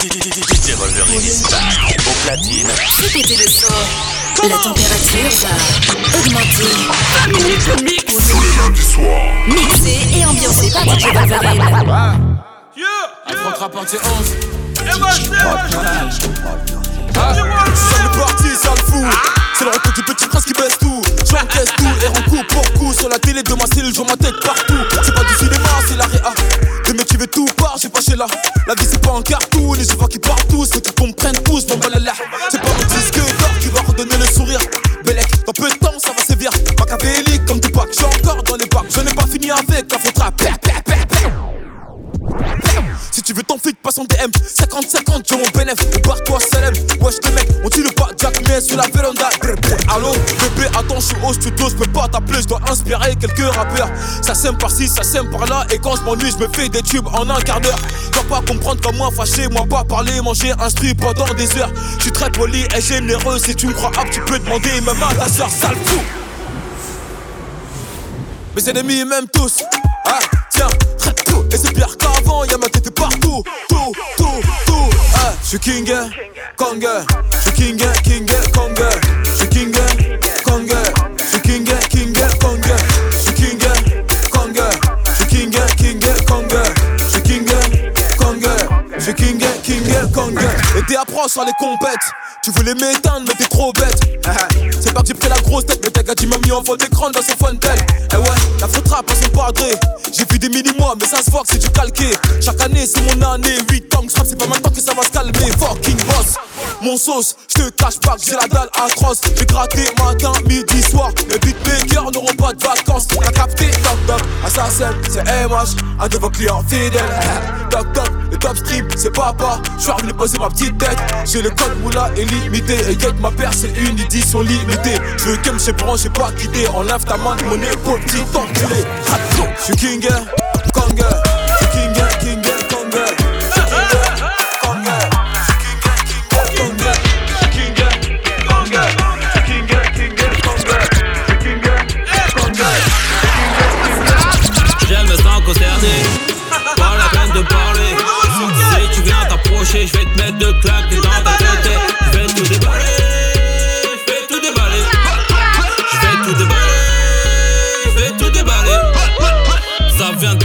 DJ Wolverine au platine. Péter le son. La température va augmenter. Tous les lundis soirs. Mixé et ambiancé par DJ Wolverine. Yeah, Afro partie 11. Et moi, c'est Ah, c'est le parti, ça le fout. C'est le retour du petit prince qui baisse tout. J'encaisse tout et rends coup pour coup. Sur la télé de ma cellule, je ma tête partout. C'est pas du cinéma, c'est la réa. Des mecs qui veulent tout part, j'ai pas chez là. La vie c'est pas un cartoon et je vois qu'ils partent tous. Faut qu'ils comprennent tous, mon balala. C'est pas mon disque d'or qui va redonner le sourire. Bellec, dans peu de temps ça va sévir. Machiavélique comme Tupac, j'suis encore dans les bacs. Je n'ai pas fini avec la faute. Si tu veux ton flic, passe en DM 50-50, j'ai mon bénéf, barre-toi Salem Wesh les mecs, on tire pas Jack mais sur la véranda. Allô, bébé, attends, je suis au studio, je peux pas t'appeler, je dois inspirer quelques rappeurs Ça sème par-ci, ça sème par-là Et quand je m'ennuie, je me fais des tubes en un quart d'heure vas pas comprendre comme moi fâché, moi pas parler, manger, instruit pendant des heures Je suis très poli et généreux, si tu me crois apte, tu peux demander même à ta soeur, sale fou mes ennemis m'aiment tous. Ah, tiens, tout. Et c'est pire qu'avant, y'a ma tête partout. Tout, tout, tout. Ah, je suis king, Kong. Je suis king, king, Kong. Les compètes. Tu voulais m'éteindre, mais t'es trop bête. C'est pas que j'ai pris la grosse tête, mais t'as gars, m'as mis en fond d'écran dans son fontaine. Eh ouais, la faute rap, à son padré. J'ai vu des mini-mois, mais ça se voit que c'est du calqué. Chaque année, c'est mon année. 8 ans que c'est pas maintenant que ça va se calmer. Fucking boss, mon sauce, je te cache pas que j'ai la dalle atroce. J'ai gratté matin, midi, soir. Les beatmakers n'auront pas de vacances. T'as capté, toc toc, assassin, c'est MH, un de vos clients fidèles. Toc toc, le top stream, c'est papa. Je suis revenu poser ma petite tête. J'ai le code moula illimité. Et get ma paire, c'est une édition limitée. Je veux que me chez j'ai pas quitté. Enlève ta main de mon épaule, petit enculé. Je suis king,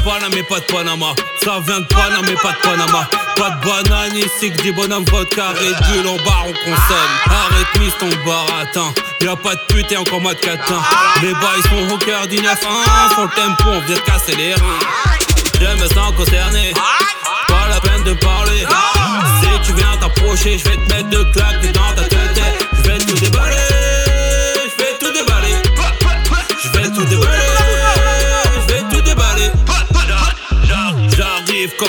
Panama, pas de Panama. Ça vient de Panama, pas de Panama. Pas de banane ici que du bonhomme vodka réduit en bar on consomme. Arrête mise ton baratin. Y'a pas de pute et encore moins de catin. Les bails sont au cœur du 9-1. Sur le tempo, on vient de casser les reins. Je me sens concerné. Pas la peine de parler. Si tu viens t'approcher, je vais te mettre de claques dans ta tête. Je vais tout déballer. Je vais tout déballer. Je vais tout déballer.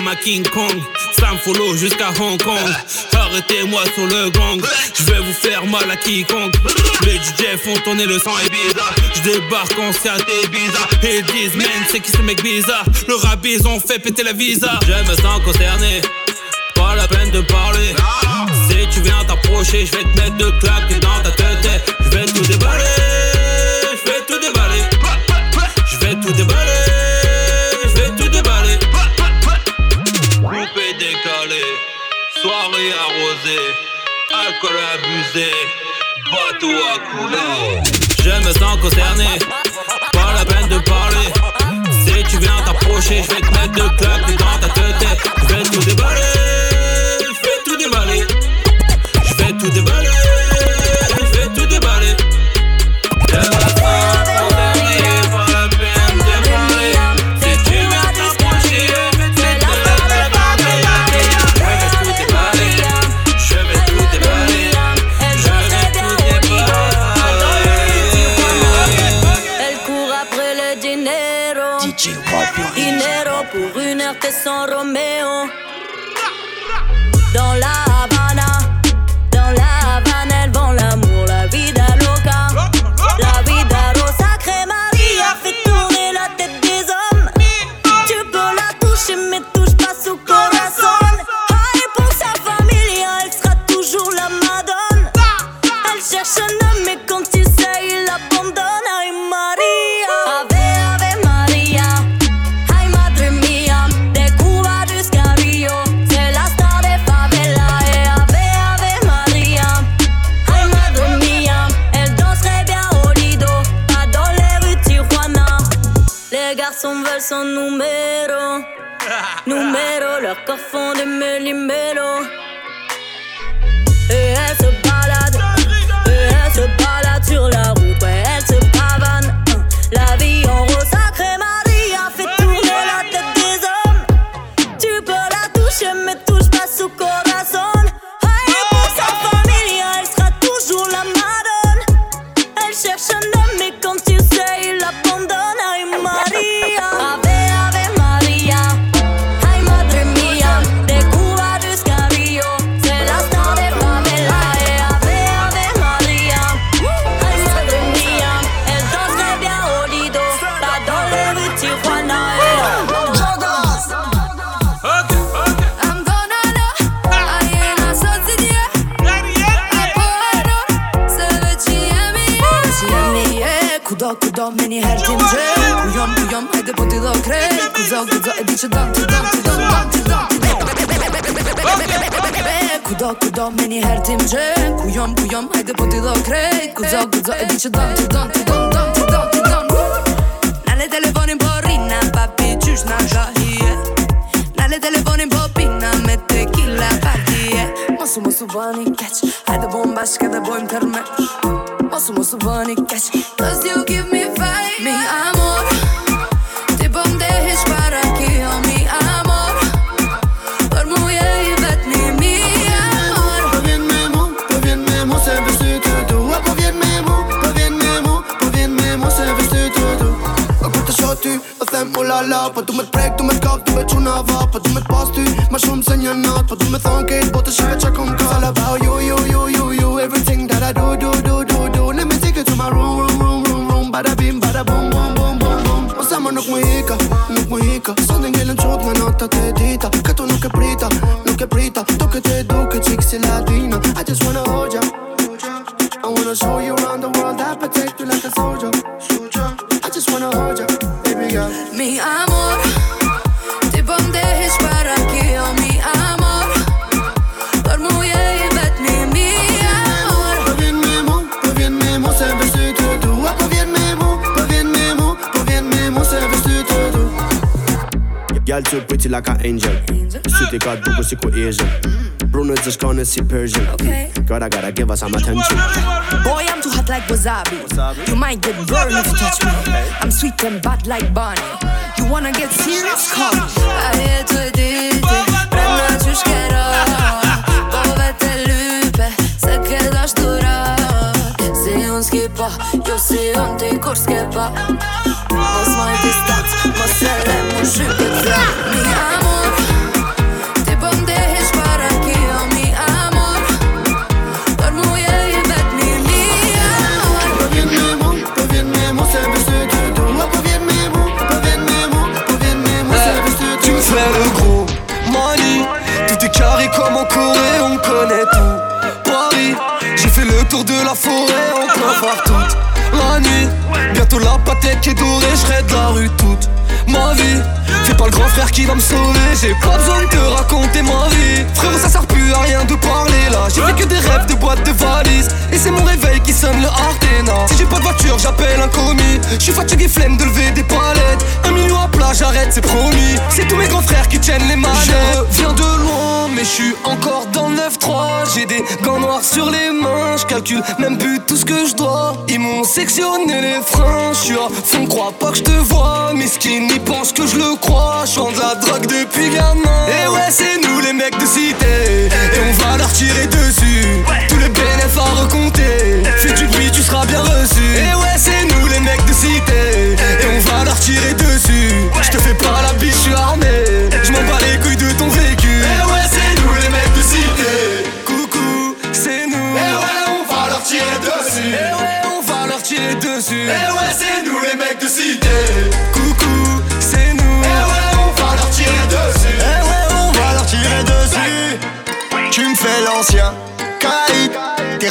Un King Kong, ça me follow jusqu'à Hong Kong. Arrêtez-moi sur le gang, je vais vous faire mal à quiconque. Les DJ font tourner le sang et bizarre. Je débarque en et bizarre. Et disent, man, c'est qui ce mec bizarre? Le rap, ils ont fait péter la visa. Je me sens concerné, pas la peine de parler. Si tu viens t'approcher, je vais te mettre de claques dans ta tête. Je vais tout déballer, alcool abusé, bateau à couler. Je me sens concerné, pas la peine de parler. Si tu viens t'approcher, je vais te mettre de claques dans ta tête. Je vais tout déballer, guzo, ku do me një herë t'im gje Ku jom, ku jom, hajde po t'i do krej Guzo, guzo, e di që don, t'i don, t'i don, don, t'i don, t'i don Ku do, ku do, me një herë t'im gje Ku jom, ku jom, hajde po t'i do krej Guzo, guzo, e di që don, t'i don, t'i don, don, t'i don, t'i don Na le telefonin po rina, papi, qysh na ka hije Na le telefonin po pina, me tequila partije Mosu, mosu, bani, keq Hajde bom bashkë dhe bojmë tërmesh Mosu mos u bëni keq Cause you give me faith Mi amor Ti po mdehish para kjo Mi amor Për mu je i vetmi Mi amor. Po vjen me mu, po vjen me mu Se vështy të dua Po vjen me mu, po vjen me mu Po vjen me mu se vështy të dua A kur të shoh ty Dhe them o la la Po du me t'prek, du me t'kap, du me quna va Po du me t'pas ty Ma shumë se një not Po du me thonë kejt Po të shive qa dita e e qik si latina I just wanna hold ya. I wanna show you around the world I protect you like a soldier. I just wanna hold ya, baby girl. Mi amor Girl too pretty like an angel. City got double sickle Asian. Bruno just gonna see Persian. Okay. God, I gotta give her some attention. Boy, I'm too hot like wasabi. You might get burned if you touch me. I'm sweet and bad like Bonnie. You wanna get serious? Call me. Aje të diti, prema që shkero Pove të lype, se ke dashturat Si unë s'ki pa, jo si unë ti kur s'ke pa forêt, voir toute la nuit. Bientôt la qui est dorée, je de la rue toute ma Fais pas le grand frère qui va me sauver, j'ai pas besoin de te raconter ma vie. Frérot ça sert plus à rien de parler là. J'ai fait que des rêves de boîtes de valises. Et c'est mon réveil sonne le Artena Si j'ai pas de voiture j'appelle un commis. Je suis fatigué flemme de lever des palettes. Un million à plat j'arrête c'est promis. C'est tous mes grands frères qui tiennent les manettes. Je viens de loin mais je suis encore dans le 9-3 J'ai des gants noirs sur les mains. Je calcule même plus tout ce que je dois. Ils m'ont sectionné les freins. Je suis à fond crois pas que je te vois. Miskin ils pensent que je le crois. Je de la drogue depuis gamin. Et ouais c'est nous les mecs de cité. Et on va leur tirer dessus. Tous les bénéfices à recompter Du bruit tu seras bien reçu Et ouais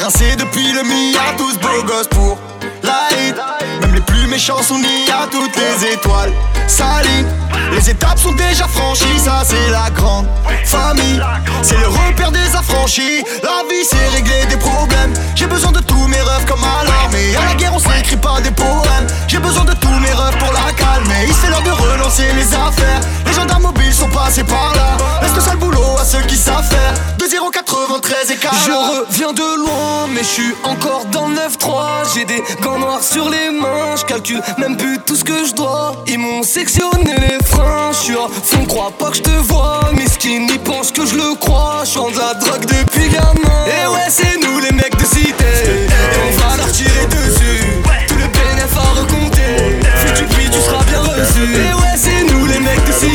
Terrassé depuis le mi à tous beaux gosses pour la hit. Même les plus méchants sont mis à toutes les étoiles. Salides. Les étapes sont déjà franchies, ça c'est la grande famille. C'est le repère des affranchis. La vie c'est régler des problèmes. J'ai besoin de tous mes rêves comme à l'armée. À la guerre on s'écrit pas des poèmes. J'ai besoin de tous mes rêves pour la calmer. Il c'est l'heure de relancer les affaires. Les gendarmes mobiles sont passés par Je reviens de loin, mais je suis encore dans le 9-3. J'ai des gants noirs sur les mains, je calcule même plus tout ce que je dois. Ils m'ont sectionné les freins, je suis à fond, crois pas que je te vois. Miskin, ils pensent que je le crois. Je de la drogue depuis gamin. Et ouais, c'est nous les mecs de cité. Et on va leur tirer dessus. Tout le bénéfice à recompter. Prix, tu seras bien reçu. Et ouais, c'est nous les mecs de cité.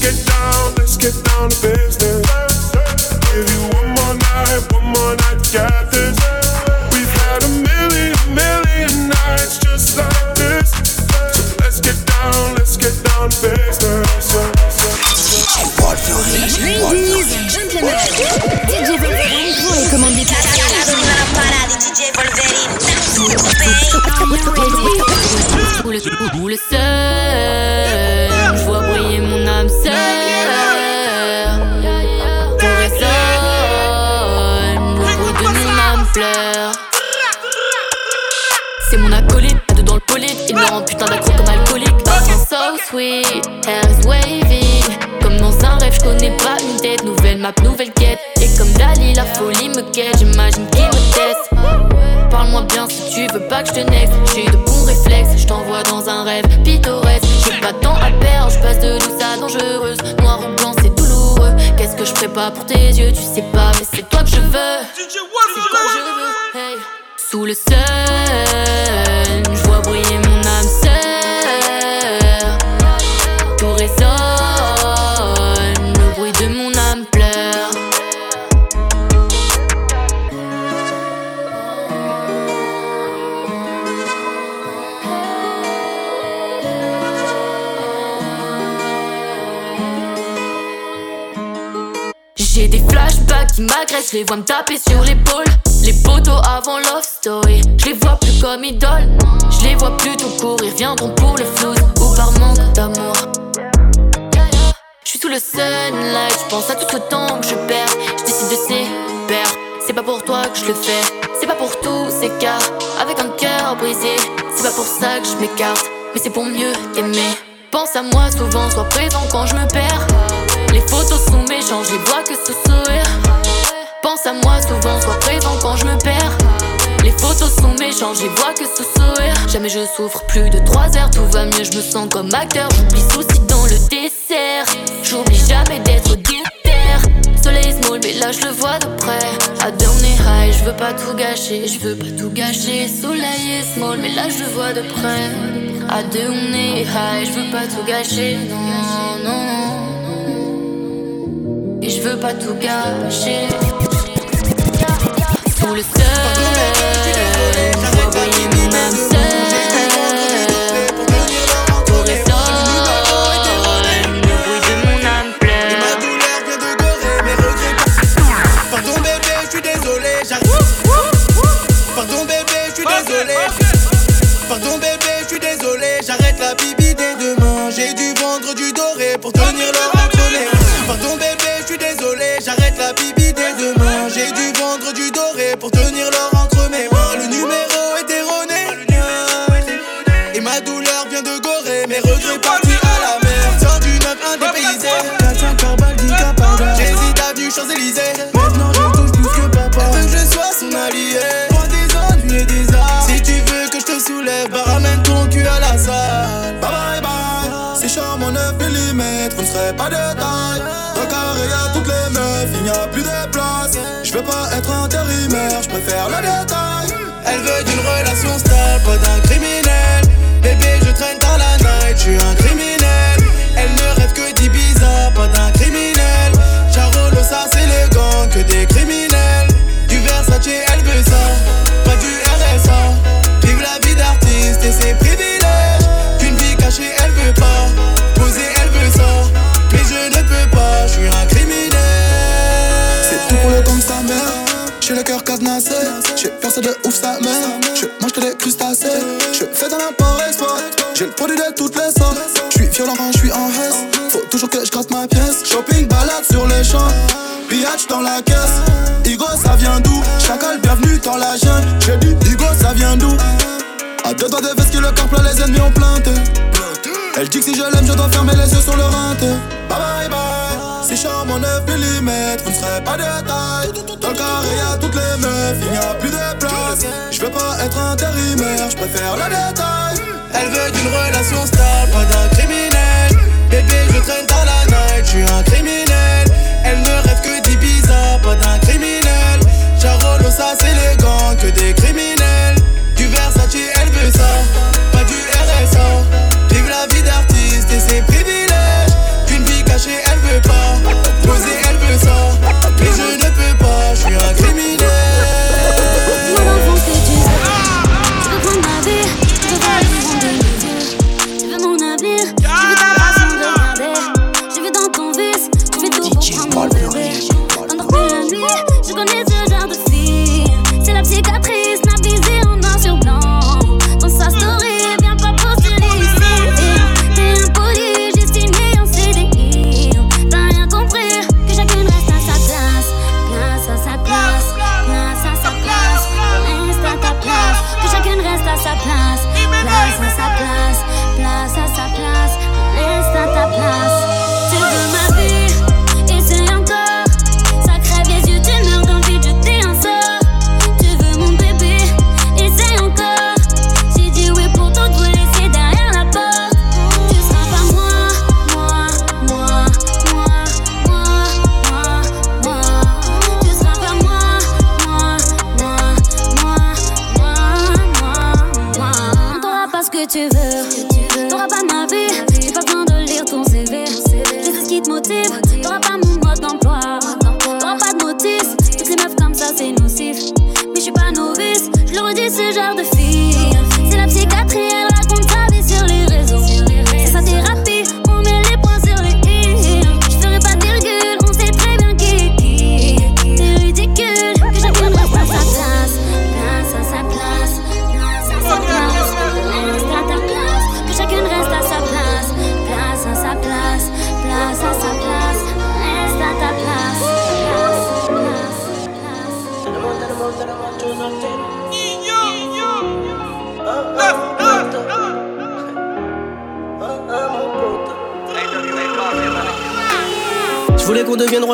Let's get down, let's get down to business. Give you one more night, one more night to get this. We've had a million, million nights just like this. So let's get down, let's get down to business. Ladies and gentlemen, DJ Wolverine pour les commandes des Sous le, sous pleure. Le sol, je vois briller mon âme sœur. Tout résonne, le bruit de mon âme pleure. J'ai des flashbacks qui m'agressent, les vois me taper sur l'épaule. Les poteaux avant love story, je les vois plus comme idole. Je les vois plutôt courir, viendront pour le flou ou par manque d'amour. Je suis sous le sunlight, je pense à tout le temps que je perds. Je décide de séparer, c'est pas pour toi que je le fais. C'est pas pour tous ces cas, avec un cœur brisé. C'est pas pour ça que je m'écarte, mais c'est pour mieux t'aimer. Pense à moi souvent, sois présent quand je me perds. Les photos sont méchantes, je les vois que ce sourire. Pense à moi souvent, sois présent quand je me perds. Les photos sont méchantes, les vois que ce sourire. Jamais je souffre plus de 3 heures, tout va mieux, je me sens comme acteur. J'oublie soucis dans le dessert. J'oublie jamais d'être déter. Soleil small, mais là je le vois de près. À donner high, je veux pas tout gâcher, je veux pas tout gâcher. Soleil est small, mais là je le vois de près. À deux on est high, je veux pas tout gâcher, non, non, non. Et je veux pas tout gâcher. Veux pas être intérimaire, je préfère le détail. Elle veut d'une relation stable, pas d'un criminel. Bébé, je traîne dans la night, je suis un criminel. Elle ne rêve que d'Ibiza, pas d'un criminel. Charolo, ça c'est les gangs, que des De ouf sa mère. Je mange que des crustacés. Je fais dans l'import-export. J'ai le produit de toutes les sortes. Je suis violent quand je suis en reste. Faut toujours que je gratte ma pièce. Shopping, balade sur les champs. Pillage dans la caisse. Igo, ça vient d'où? Chacal, bienvenue dans la jungle. J'ai dit, Igo, ça vient d'où? À deux doigts de veste que le corps plein, les ennemis ont planté. Elle dit que si je l'aime, je dois fermer les yeux sur le rinté. Bye bye bye. Charme en 9 mm, vous ne serez pas de taille. Dans le carré y'a toutes les meufs, il n'y a plus de place. Je veux pas être intérimaire, je préfère le détail. Elle veut d'une relation stable, pas d'un criminel. Bébé, je traîne dans la night, je suis un criminel. Elle ne rêve que d'Ibiza, pas d'un criminel. Charolo, ça c'est les gangs, que des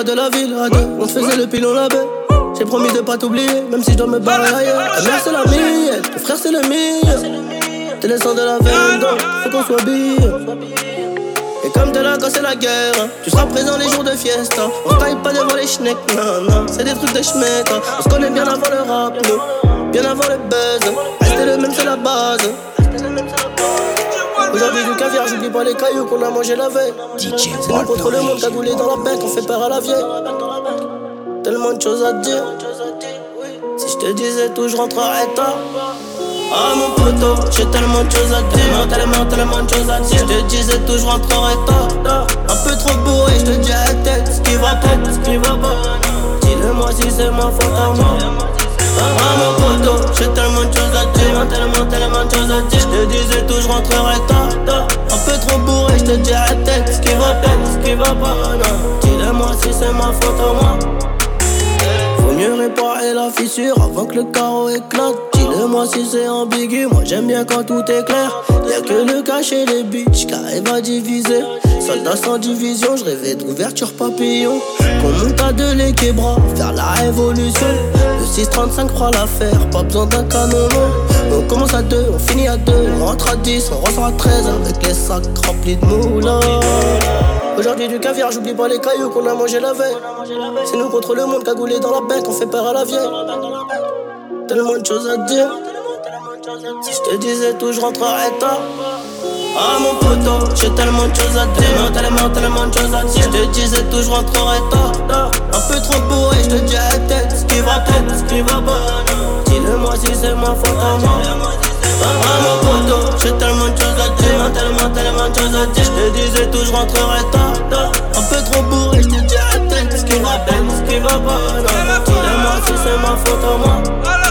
de la ville. On se faisait le pilon la baie. J'ai promis de pas t'oublier, même si je dois me barrer ailleurs. C'est la mienne, ton frère c'est le mien. T'es le sang de la veine, donc faut qu'on soit bien. Et comme t'es là quand c'est la guerre, hein, tu seras présent les jours de fiesta. On taille pas devant les schnecks, non, c'est des trucs de schmeck. hein. On se connaît bien avant le rap, bien avant le buzz. Rester le même, c'est la base. Aujourd'hui du caviar, j'oublie pas les cailloux qu'on a mangé la veille. C'est nous contre le monde cagoulé dans la bec, on fait peur à la vieille. Tellement de choses à te dire. Si je te disais tout, je rentrerais tard. Ah mon poteau, j'ai tellement de choses à dire, tellement, tellement de choses à dire. Si je te disais tout, je rentrerais tard. Un peu trop bourré, je te dis à la tête ce qui va pas, ce qui va pas. Dis-le-moi si c'est ma faute à moi. Ah mon poteau, j'ai tellement de choses à dire, tellement, tellement de choses à dire. Te disais tout, je rentrerais tard. Un peu trop bourré, je te la tête ce qui va pas, ce qui va pas. non. Dis-le-moi si c'est ma faute à moi. Faut mieux réparer la la fissure avant que le carreau éclate. Dis-le-moi si c'est ambigu, moi j'aime bien quand tout est clair. Y'a que le cachet des bitches qui arrive à diviser. Soldat sans division, je rêvais d'ouverture papillon. Qu'on monte à deux les québras, faire la révolution. Le 635 fera l'affaire, pas besoin d'un canon. On commence à deux, on finit à deux, on rentre à 10, on ressort à 13 avec les sacs remplis de moulins. Aujourd'hui du caviar, j'oublie pas les cailloux qu'on a mangé la veille. C'est nous contre le monde cagoulé dans la bête, on fait peur à la vieille. Tellement de choses à dire. Si je te disais tout, je rentrerais tard. Ah mon poteau, j'ai tellement de choses à dire, tellement, tellement de choses à dire. Je te disais tout, je rentrerais tard. Un peu trop bourré, je te dis à tête, ce qui va tête, ce qui va pas. Dis-le-moi si c'est ma faute à moi. Ah mon poteau, j'ai tellement de choses à dire, tellement, tellement de choses à dire. Je te disais tout, je rentrerais tard. Un peu trop bourré, je te dis à tête, ce qui va tête, ce qui va pas. Dis-le-moi si c'est ma faute à moi.